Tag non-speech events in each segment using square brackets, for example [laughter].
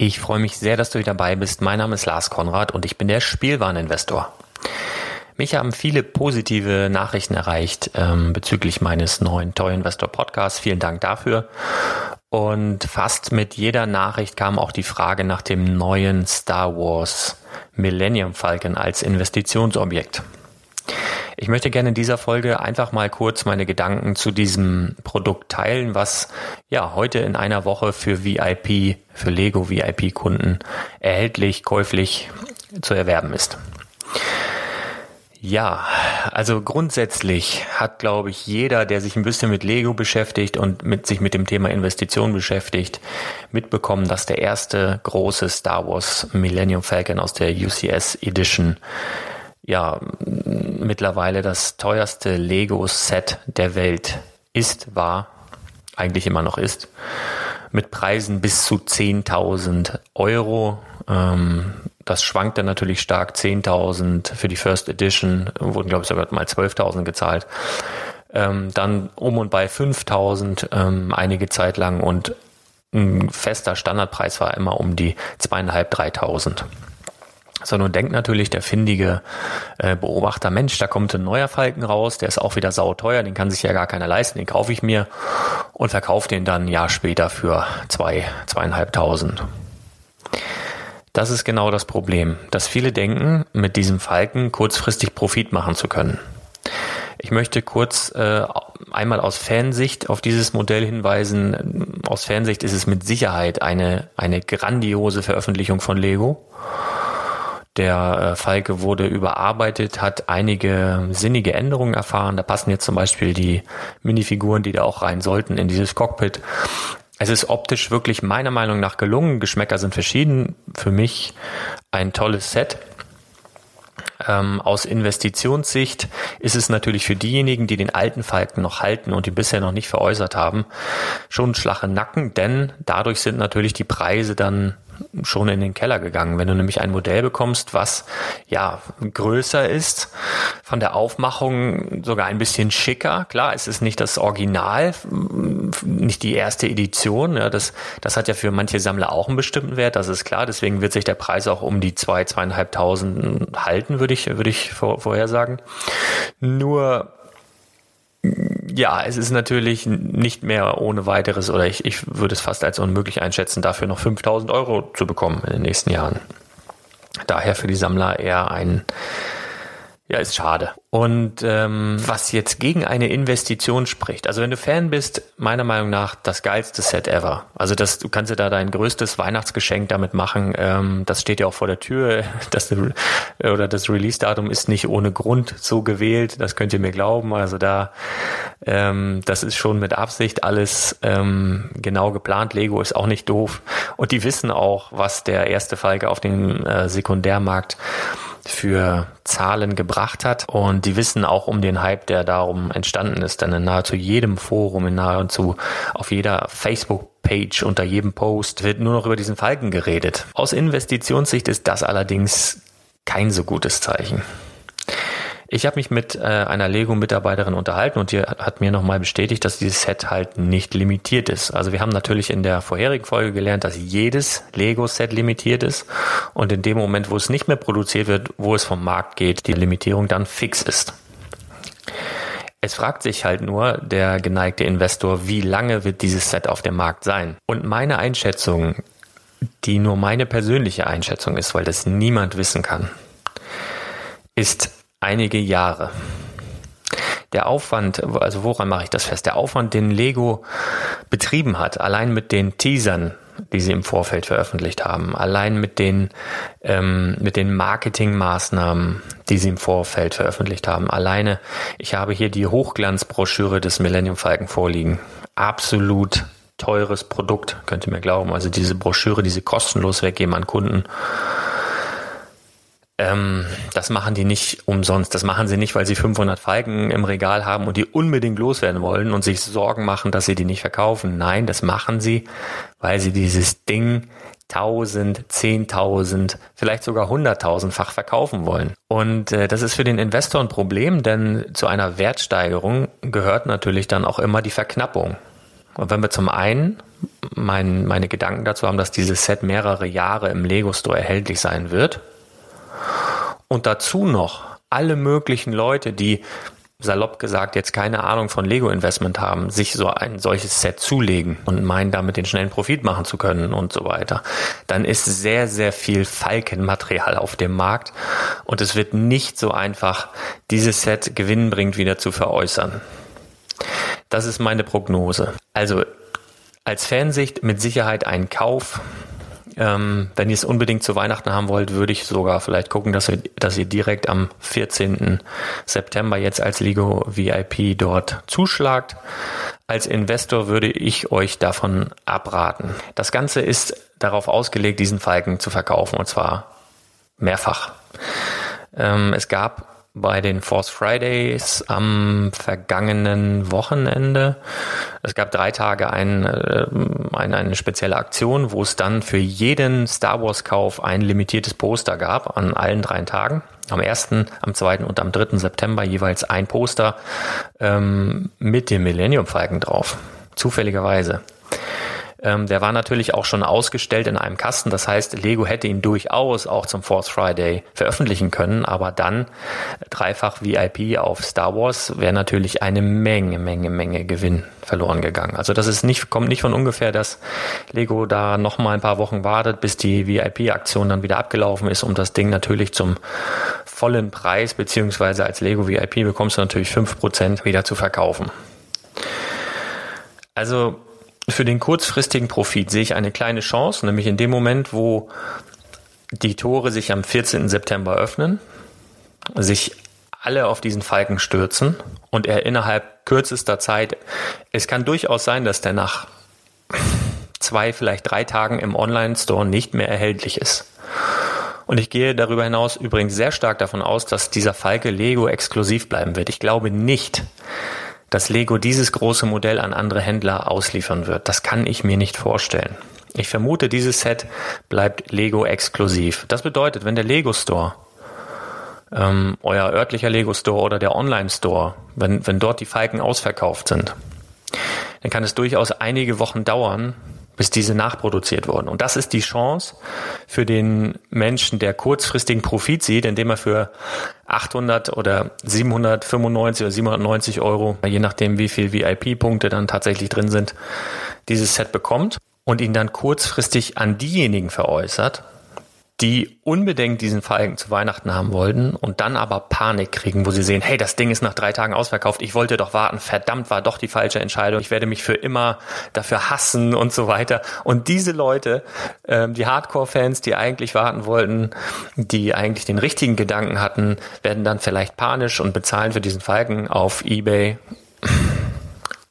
Ich freue mich sehr, dass du wieder dabei bist. Mein Name ist Lars Konrad und ich bin der Spielwareninvestor. Mich haben viele positive Nachrichten erreicht ähm, bezüglich meines neuen Toy Investor Podcasts. Vielen Dank dafür. Und fast mit jeder Nachricht kam auch die Frage nach dem neuen Star Wars Millennium Falcon als Investitionsobjekt. Ich möchte gerne in dieser Folge einfach mal kurz meine Gedanken zu diesem Produkt teilen, was ja heute in einer Woche für VIP, für Lego VIP Kunden erhältlich, käuflich zu erwerben ist. Ja, also grundsätzlich hat, glaube ich, jeder, der sich ein bisschen mit Lego beschäftigt und mit sich mit dem Thema Investition beschäftigt, mitbekommen, dass der erste große Star Wars Millennium Falcon aus der UCS Edition ja mittlerweile das teuerste Lego-Set der Welt ist, war, eigentlich immer noch ist, mit Preisen bis zu 10.000 Euro. Ähm, das schwankte natürlich stark. 10.000 für die First Edition, wurden glaube ich sogar mal 12.000 gezahlt. Ähm, dann um und bei 5.000 ähm, einige Zeit lang und ein fester Standardpreis war immer um die 2.500, 3.000. So, nun denkt natürlich der findige äh, Beobachter, Mensch, da kommt ein neuer Falken raus, der ist auch wieder sauteuer, den kann sich ja gar keiner leisten, den kaufe ich mir und verkaufe den dann ein Jahr später für zwei, zweieinhalbtausend. Das ist genau das Problem, dass viele denken, mit diesem Falken kurzfristig Profit machen zu können. Ich möchte kurz äh, einmal aus Fansicht auf dieses Modell hinweisen. Aus Fansicht ist es mit Sicherheit eine, eine grandiose Veröffentlichung von Lego. Der äh, Falke wurde überarbeitet, hat einige sinnige Änderungen erfahren. Da passen jetzt zum Beispiel die Minifiguren, die da auch rein sollten, in dieses Cockpit. Es ist optisch wirklich meiner Meinung nach gelungen. Geschmäcker sind verschieden. Für mich ein tolles Set. Ähm, aus Investitionssicht ist es natürlich für diejenigen, die den alten Falken noch halten und die bisher noch nicht veräußert haben, schon schlache Nacken, denn dadurch sind natürlich die Preise dann schon in den Keller gegangen. Wenn du nämlich ein Modell bekommst, was ja größer ist, von der Aufmachung sogar ein bisschen schicker. Klar, es ist nicht das Original, nicht die erste Edition. Ja, das, das hat ja für manche Sammler auch einen bestimmten Wert, das ist klar. Deswegen wird sich der Preis auch um die zwei, zweieinhalbtausend halten, würde ich, würde ich vor, vorhersagen. Nur ja, es ist natürlich nicht mehr ohne weiteres, oder ich, ich würde es fast als unmöglich einschätzen, dafür noch 5000 Euro zu bekommen in den nächsten Jahren. Daher für die Sammler eher ein, ja, ist schade. Und ähm, was jetzt gegen eine Investition spricht, also wenn du Fan bist, meiner Meinung nach das geilste Set ever. Also das, du kannst dir da dein größtes Weihnachtsgeschenk damit machen. Ähm, das steht ja auch vor der Tür. [laughs] Das, oder das Release-Datum ist nicht ohne Grund so gewählt. Das könnt ihr mir glauben. Also da, ähm, das ist schon mit Absicht alles ähm, genau geplant. Lego ist auch nicht doof. Und die wissen auch, was der erste Falke auf dem äh, Sekundärmarkt für Zahlen gebracht hat. Und die wissen auch um den Hype, der darum entstanden ist. Denn in nahezu jedem Forum, in nahezu auf jeder Facebook Page, unter jedem Post wird nur noch über diesen Falken geredet. Aus Investitionssicht ist das allerdings kein so gutes Zeichen. Ich habe mich mit äh, einer Lego-Mitarbeiterin unterhalten und die hat mir nochmal bestätigt, dass dieses Set halt nicht limitiert ist. Also wir haben natürlich in der vorherigen Folge gelernt, dass jedes Lego-Set limitiert ist und in dem Moment, wo es nicht mehr produziert wird, wo es vom Markt geht, die Limitierung dann fix ist. Es fragt sich halt nur der geneigte Investor, wie lange wird dieses Set auf dem Markt sein? Und meine Einschätzung, die nur meine persönliche Einschätzung ist, weil das niemand wissen kann, ist einige Jahre. Der Aufwand, also woran mache ich das fest? Der Aufwand, den Lego betrieben hat, allein mit den Teasern, die sie im Vorfeld veröffentlicht haben, allein mit den, ähm, mit den Marketingmaßnahmen, die sie im Vorfeld veröffentlicht haben, alleine, ich habe hier die Hochglanzbroschüre des Millennium Falcon vorliegen. Absolut teures Produkt, könnt ihr mir glauben. Also diese Broschüre, die sie kostenlos weggeben an Kunden ähm, das machen die nicht umsonst. Das machen sie nicht, weil sie 500 Falken im Regal haben und die unbedingt loswerden wollen und sich Sorgen machen, dass sie die nicht verkaufen. Nein, das machen sie, weil sie dieses Ding 1000, 10.000, vielleicht sogar 100.000-fach verkaufen wollen. Und äh, das ist für den Investor ein Problem, denn zu einer Wertsteigerung gehört natürlich dann auch immer die Verknappung. Und wenn wir zum einen mein, meine Gedanken dazu haben, dass dieses Set mehrere Jahre im Lego Store erhältlich sein wird, und dazu noch alle möglichen Leute, die salopp gesagt jetzt keine Ahnung von Lego Investment haben, sich so ein solches Set zulegen und meinen damit den schnellen Profit machen zu können und so weiter, dann ist sehr, sehr viel Falkenmaterial auf dem Markt und es wird nicht so einfach, dieses Set gewinnbringend wieder zu veräußern. Das ist meine Prognose. Also als Fansicht mit Sicherheit ein Kauf, ähm, wenn ihr es unbedingt zu Weihnachten haben wollt, würde ich sogar vielleicht gucken, dass ihr, dass ihr direkt am 14. September jetzt als Lego VIP dort zuschlagt. Als Investor würde ich euch davon abraten. Das Ganze ist darauf ausgelegt, diesen Falken zu verkaufen und zwar mehrfach. Ähm, es gab bei den Force Fridays am vergangenen Wochenende. Es gab drei Tage ein, äh, eine, spezielle Aktion, wo es dann für jeden Star Wars Kauf ein limitiertes Poster gab an allen drei Tagen. Am 1., am 2. und am 3. September jeweils ein Poster ähm, mit dem Millennium Falken drauf. Zufälligerweise. Ähm, der war natürlich auch schon ausgestellt in einem Kasten. Das heißt, Lego hätte ihn durchaus auch zum Fourth Friday veröffentlichen können. Aber dann dreifach VIP auf Star Wars wäre natürlich eine Menge, Menge, Menge Gewinn verloren gegangen. Also das ist nicht, kommt nicht von ungefähr, dass Lego da noch mal ein paar Wochen wartet, bis die VIP-Aktion dann wieder abgelaufen ist, um das Ding natürlich zum vollen Preis, beziehungsweise als Lego VIP bekommst du natürlich fünf Prozent wieder zu verkaufen. Also für den kurzfristigen Profit sehe ich eine kleine Chance, nämlich in dem Moment, wo die Tore sich am 14. September öffnen, sich alle auf diesen Falken stürzen und er innerhalb kürzester Zeit, es kann durchaus sein, dass der nach zwei, vielleicht drei Tagen im Online-Store nicht mehr erhältlich ist. Und ich gehe darüber hinaus übrigens sehr stark davon aus, dass dieser Falke Lego exklusiv bleiben wird. Ich glaube nicht, dass Lego dieses große Modell an andere Händler ausliefern wird. Das kann ich mir nicht vorstellen. Ich vermute, dieses Set bleibt Lego exklusiv. Das bedeutet, wenn der Lego Store, ähm, euer örtlicher Lego Store oder der Online Store, wenn, wenn dort die Falken ausverkauft sind, dann kann es durchaus einige Wochen dauern, bis diese nachproduziert wurden. Und das ist die Chance für den Menschen, der kurzfristigen Profit sieht, indem er für 800 oder 795 oder 790 Euro, je nachdem wie viel VIP-Punkte dann tatsächlich drin sind, dieses Set bekommt und ihn dann kurzfristig an diejenigen veräußert, die unbedingt diesen Falken zu Weihnachten haben wollten und dann aber Panik kriegen, wo sie sehen, hey, das Ding ist nach drei Tagen ausverkauft, ich wollte doch warten, verdammt war doch die falsche Entscheidung, ich werde mich für immer dafür hassen und so weiter. Und diese Leute, ähm, die Hardcore-Fans, die eigentlich warten wollten, die eigentlich den richtigen Gedanken hatten, werden dann vielleicht panisch und bezahlen für diesen Falken auf eBay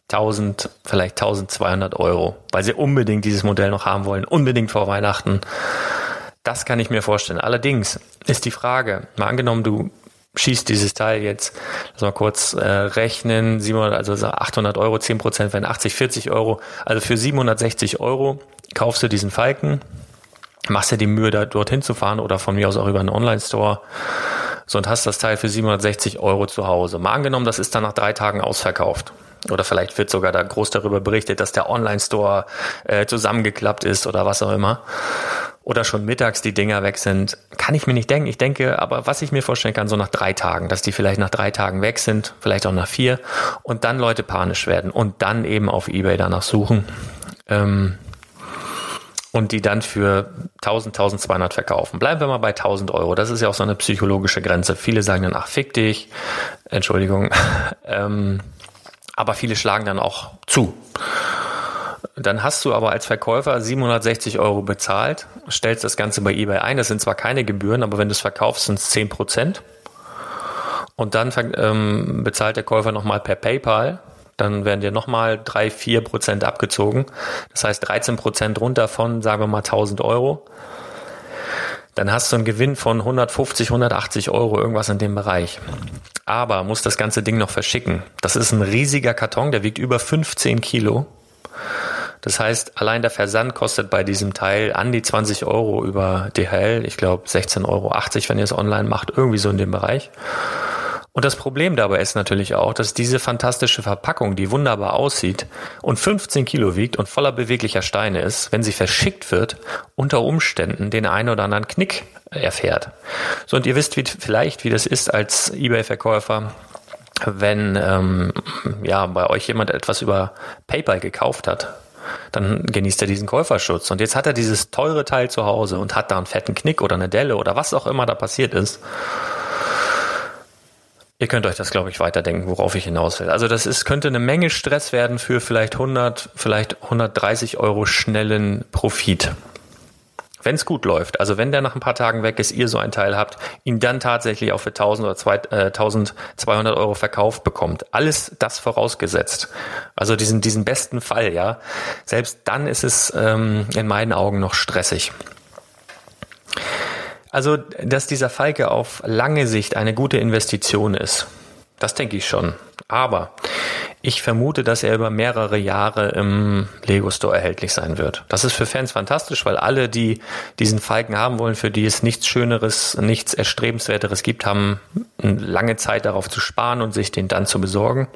1000, vielleicht 1200 Euro, weil sie unbedingt dieses Modell noch haben wollen, unbedingt vor Weihnachten. Das kann ich mir vorstellen. Allerdings ist die Frage, mal angenommen, du schießt dieses Teil jetzt, lass mal kurz äh, rechnen, 700, also 800 Euro, 10 Prozent wären 80, 40 Euro. Also für 760 Euro kaufst du diesen Falken, machst dir die Mühe, da dorthin zu fahren oder von mir aus auch über einen Online-Store so und hast das Teil für 760 Euro zu Hause. Mal angenommen, das ist dann nach drei Tagen ausverkauft. Oder vielleicht wird sogar da groß darüber berichtet, dass der Online-Store äh, zusammengeklappt ist oder was auch immer oder schon mittags die Dinger weg sind, kann ich mir nicht denken. Ich denke, aber was ich mir vorstellen kann, so nach drei Tagen, dass die vielleicht nach drei Tagen weg sind, vielleicht auch nach vier und dann Leute panisch werden und dann eben auf Ebay danach suchen ähm, und die dann für 1000, 1200 verkaufen. Bleiben wir mal bei 1000 Euro. Das ist ja auch so eine psychologische Grenze. Viele sagen dann, ach, fick dich. Entschuldigung. [laughs] ähm, aber viele schlagen dann auch zu. Dann hast du aber als Verkäufer 760 Euro bezahlt, stellst das Ganze bei eBay ein. Das sind zwar keine Gebühren, aber wenn du es verkaufst, sind es 10 Prozent. Und dann ähm, bezahlt der Käufer nochmal per PayPal. Dann werden dir nochmal 3, 4 Prozent abgezogen. Das heißt 13 Prozent runter von, sagen wir mal, 1000 Euro. Dann hast du einen Gewinn von 150, 180 Euro, irgendwas in dem Bereich. Aber muss das ganze Ding noch verschicken. Das ist ein riesiger Karton, der wiegt über 15 Kilo. Das heißt, allein der Versand kostet bei diesem Teil an die 20 Euro über DHL. Ich glaube 16,80 Euro, wenn ihr es online macht, irgendwie so in dem Bereich. Und das Problem dabei ist natürlich auch, dass diese fantastische Verpackung, die wunderbar aussieht und 15 Kilo wiegt und voller beweglicher Steine ist, wenn sie verschickt wird, unter Umständen den einen oder anderen Knick erfährt. So, und ihr wisst wie, vielleicht, wie das ist als Ebay-Verkäufer, wenn ähm, ja bei euch jemand etwas über PayPal gekauft hat dann genießt er diesen Käuferschutz. Und jetzt hat er dieses teure Teil zu Hause und hat da einen fetten Knick oder eine Delle oder was auch immer da passiert ist. Ihr könnt euch das, glaube ich, weiterdenken, worauf ich hinaus will. Also das ist, könnte eine Menge Stress werden für vielleicht 100, vielleicht 130 Euro schnellen Profit wenn es gut läuft, also wenn der nach ein paar Tagen weg ist, ihr so ein Teil habt, ihn dann tatsächlich auch für 1000 oder 2, äh, 1200 Euro verkauft bekommt. Alles das vorausgesetzt. Also diesen, diesen besten Fall, ja. Selbst dann ist es ähm, in meinen Augen noch stressig. Also, dass dieser Falke auf lange Sicht eine gute Investition ist, das denke ich schon. Aber ich vermute, dass er über mehrere Jahre im Lego Store erhältlich sein wird. Das ist für Fans fantastisch, weil alle, die diesen Falken haben wollen, für die es nichts Schöneres, nichts Erstrebenswerteres gibt, haben lange Zeit darauf zu sparen und sich den dann zu besorgen.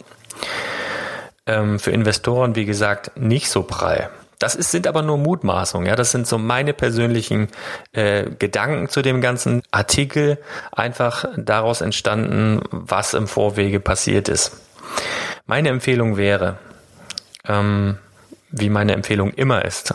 Ähm, für Investoren, wie gesagt, nicht so prall. Das ist, sind aber nur Mutmaßungen. Ja, das sind so meine persönlichen äh, Gedanken zu dem ganzen Artikel, einfach daraus entstanden, was im Vorwege passiert ist. Meine Empfehlung wäre, ähm, wie meine Empfehlung immer ist,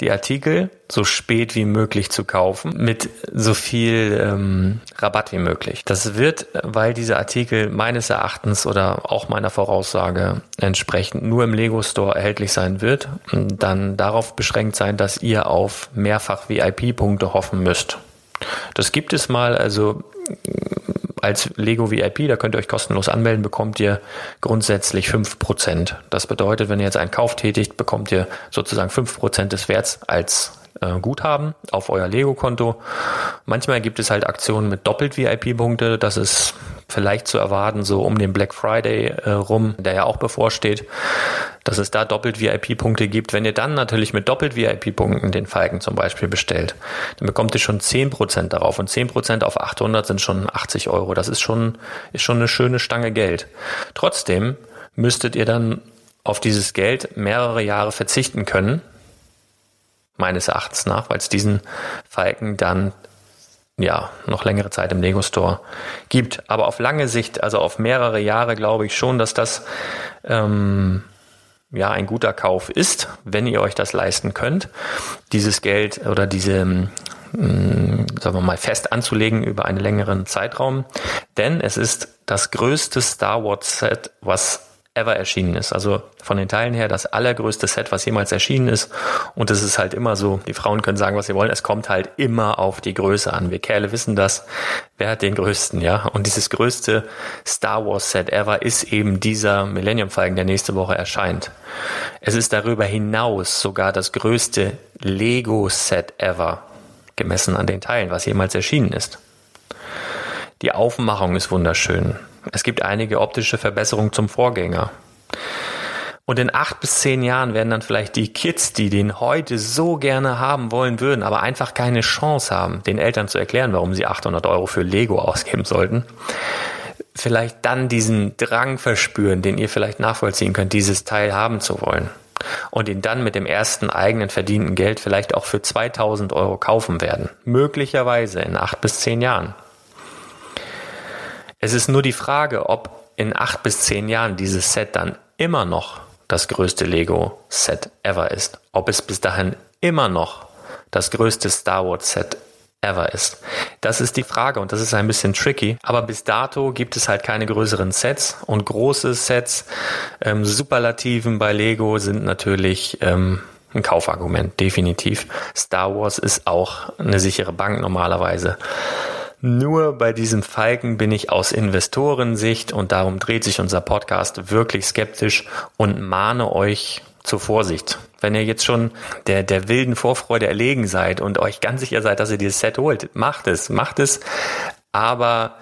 die Artikel so spät wie möglich zu kaufen, mit so viel ähm, Rabatt wie möglich. Das wird, weil diese Artikel meines Erachtens oder auch meiner Voraussage entsprechend nur im Lego Store erhältlich sein wird, dann darauf beschränkt sein, dass ihr auf mehrfach VIP-Punkte hoffen müsst. Das gibt es mal, also als Lego VIP, da könnt ihr euch kostenlos anmelden, bekommt ihr grundsätzlich 5%. Das bedeutet, wenn ihr jetzt einen Kauf tätigt, bekommt ihr sozusagen 5% des Werts als äh, Guthaben auf euer Lego-Konto. Manchmal gibt es halt Aktionen mit doppelt VIP-Punkte. Das ist vielleicht zu erwarten, so um den Black Friday äh, rum, der ja auch bevorsteht, dass es da doppelt VIP-Punkte gibt. Wenn ihr dann natürlich mit doppelt VIP-Punkten den Falken zum Beispiel bestellt, dann bekommt ihr schon 10% darauf und 10% auf 800 sind schon 80 Euro. Das ist schon, ist schon eine schöne Stange Geld. Trotzdem müsstet ihr dann auf dieses Geld mehrere Jahre verzichten können, meines Erachtens nach, weil es diesen Falken dann ja, noch längere Zeit im Lego Store gibt. Aber auf lange Sicht, also auf mehrere Jahre, glaube ich schon, dass das ähm, ja ein guter Kauf ist, wenn ihr euch das leisten könnt, dieses Geld oder diese ähm, sagen wir mal, fest anzulegen über einen längeren Zeitraum. Denn es ist das größte Star Wars Set, was ever erschienen ist. Also von den Teilen her das allergrößte Set, was jemals erschienen ist. Und es ist halt immer so, die Frauen können sagen, was sie wollen, es kommt halt immer auf die Größe an. Wir Kerle wissen das. Wer hat den größten, ja? Und dieses größte Star Wars Set ever ist eben dieser Millennium Falcon, der nächste Woche erscheint. Es ist darüber hinaus sogar das größte Lego Set ever, gemessen an den Teilen, was jemals erschienen ist. Die Aufmachung ist wunderschön. Es gibt einige optische Verbesserungen zum Vorgänger. Und in acht bis zehn Jahren werden dann vielleicht die Kids, die den heute so gerne haben wollen würden, aber einfach keine Chance haben, den Eltern zu erklären, warum sie 800 Euro für Lego ausgeben sollten, vielleicht dann diesen Drang verspüren, den ihr vielleicht nachvollziehen könnt, dieses Teil haben zu wollen. Und ihn dann mit dem ersten eigenen verdienten Geld vielleicht auch für 2000 Euro kaufen werden. Möglicherweise in acht bis zehn Jahren. Es ist nur die Frage, ob in acht bis zehn Jahren dieses Set dann immer noch das größte Lego-Set ever ist. Ob es bis dahin immer noch das größte Star Wars-Set ever ist. Das ist die Frage und das ist ein bisschen tricky. Aber bis dato gibt es halt keine größeren Sets und große Sets. Ähm, Superlativen bei Lego sind natürlich ähm, ein Kaufargument, definitiv. Star Wars ist auch eine sichere Bank normalerweise. Nur bei diesem Falken bin ich aus Investorensicht und darum dreht sich unser Podcast wirklich skeptisch und mahne euch zur Vorsicht. Wenn ihr jetzt schon der, der wilden Vorfreude erlegen seid und euch ganz sicher seid, dass ihr dieses Set holt, macht es, macht es, aber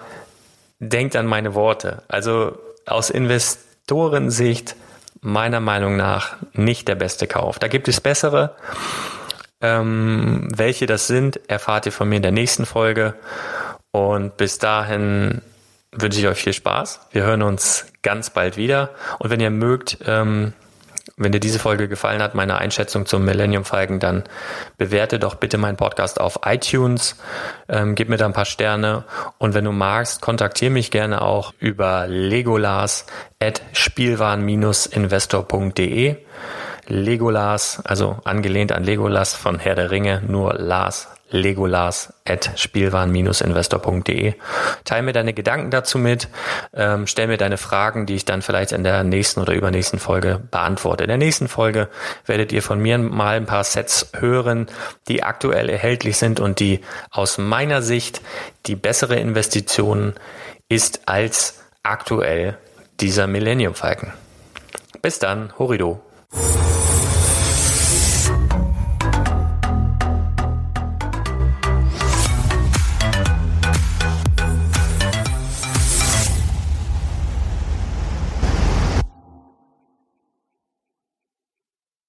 denkt an meine Worte. Also aus Investorensicht meiner Meinung nach nicht der beste Kauf. Da gibt es bessere. Ähm, welche das sind, erfahrt ihr von mir in der nächsten Folge. Und bis dahin wünsche ich euch viel Spaß. Wir hören uns ganz bald wieder. Und wenn ihr mögt, ähm, wenn dir diese Folge gefallen hat, meine Einschätzung zum Millennium Falcon, dann bewerte doch bitte meinen Podcast auf iTunes, ähm, gib mir da ein paar Sterne und wenn du magst, kontaktiere mich gerne auch über legolas at spielwaren-investor.de. Legolas, also angelehnt an Legolas von Herr der Ringe, nur Lars legolas at spielwaren-investor.de. Teil mir deine Gedanken dazu mit, ähm, stell mir deine Fragen, die ich dann vielleicht in der nächsten oder übernächsten Folge beantworte. In der nächsten Folge werdet ihr von mir mal ein paar Sets hören, die aktuell erhältlich sind und die aus meiner Sicht die bessere Investition ist als aktuell dieser Millennium Falcon. Bis dann, Horido.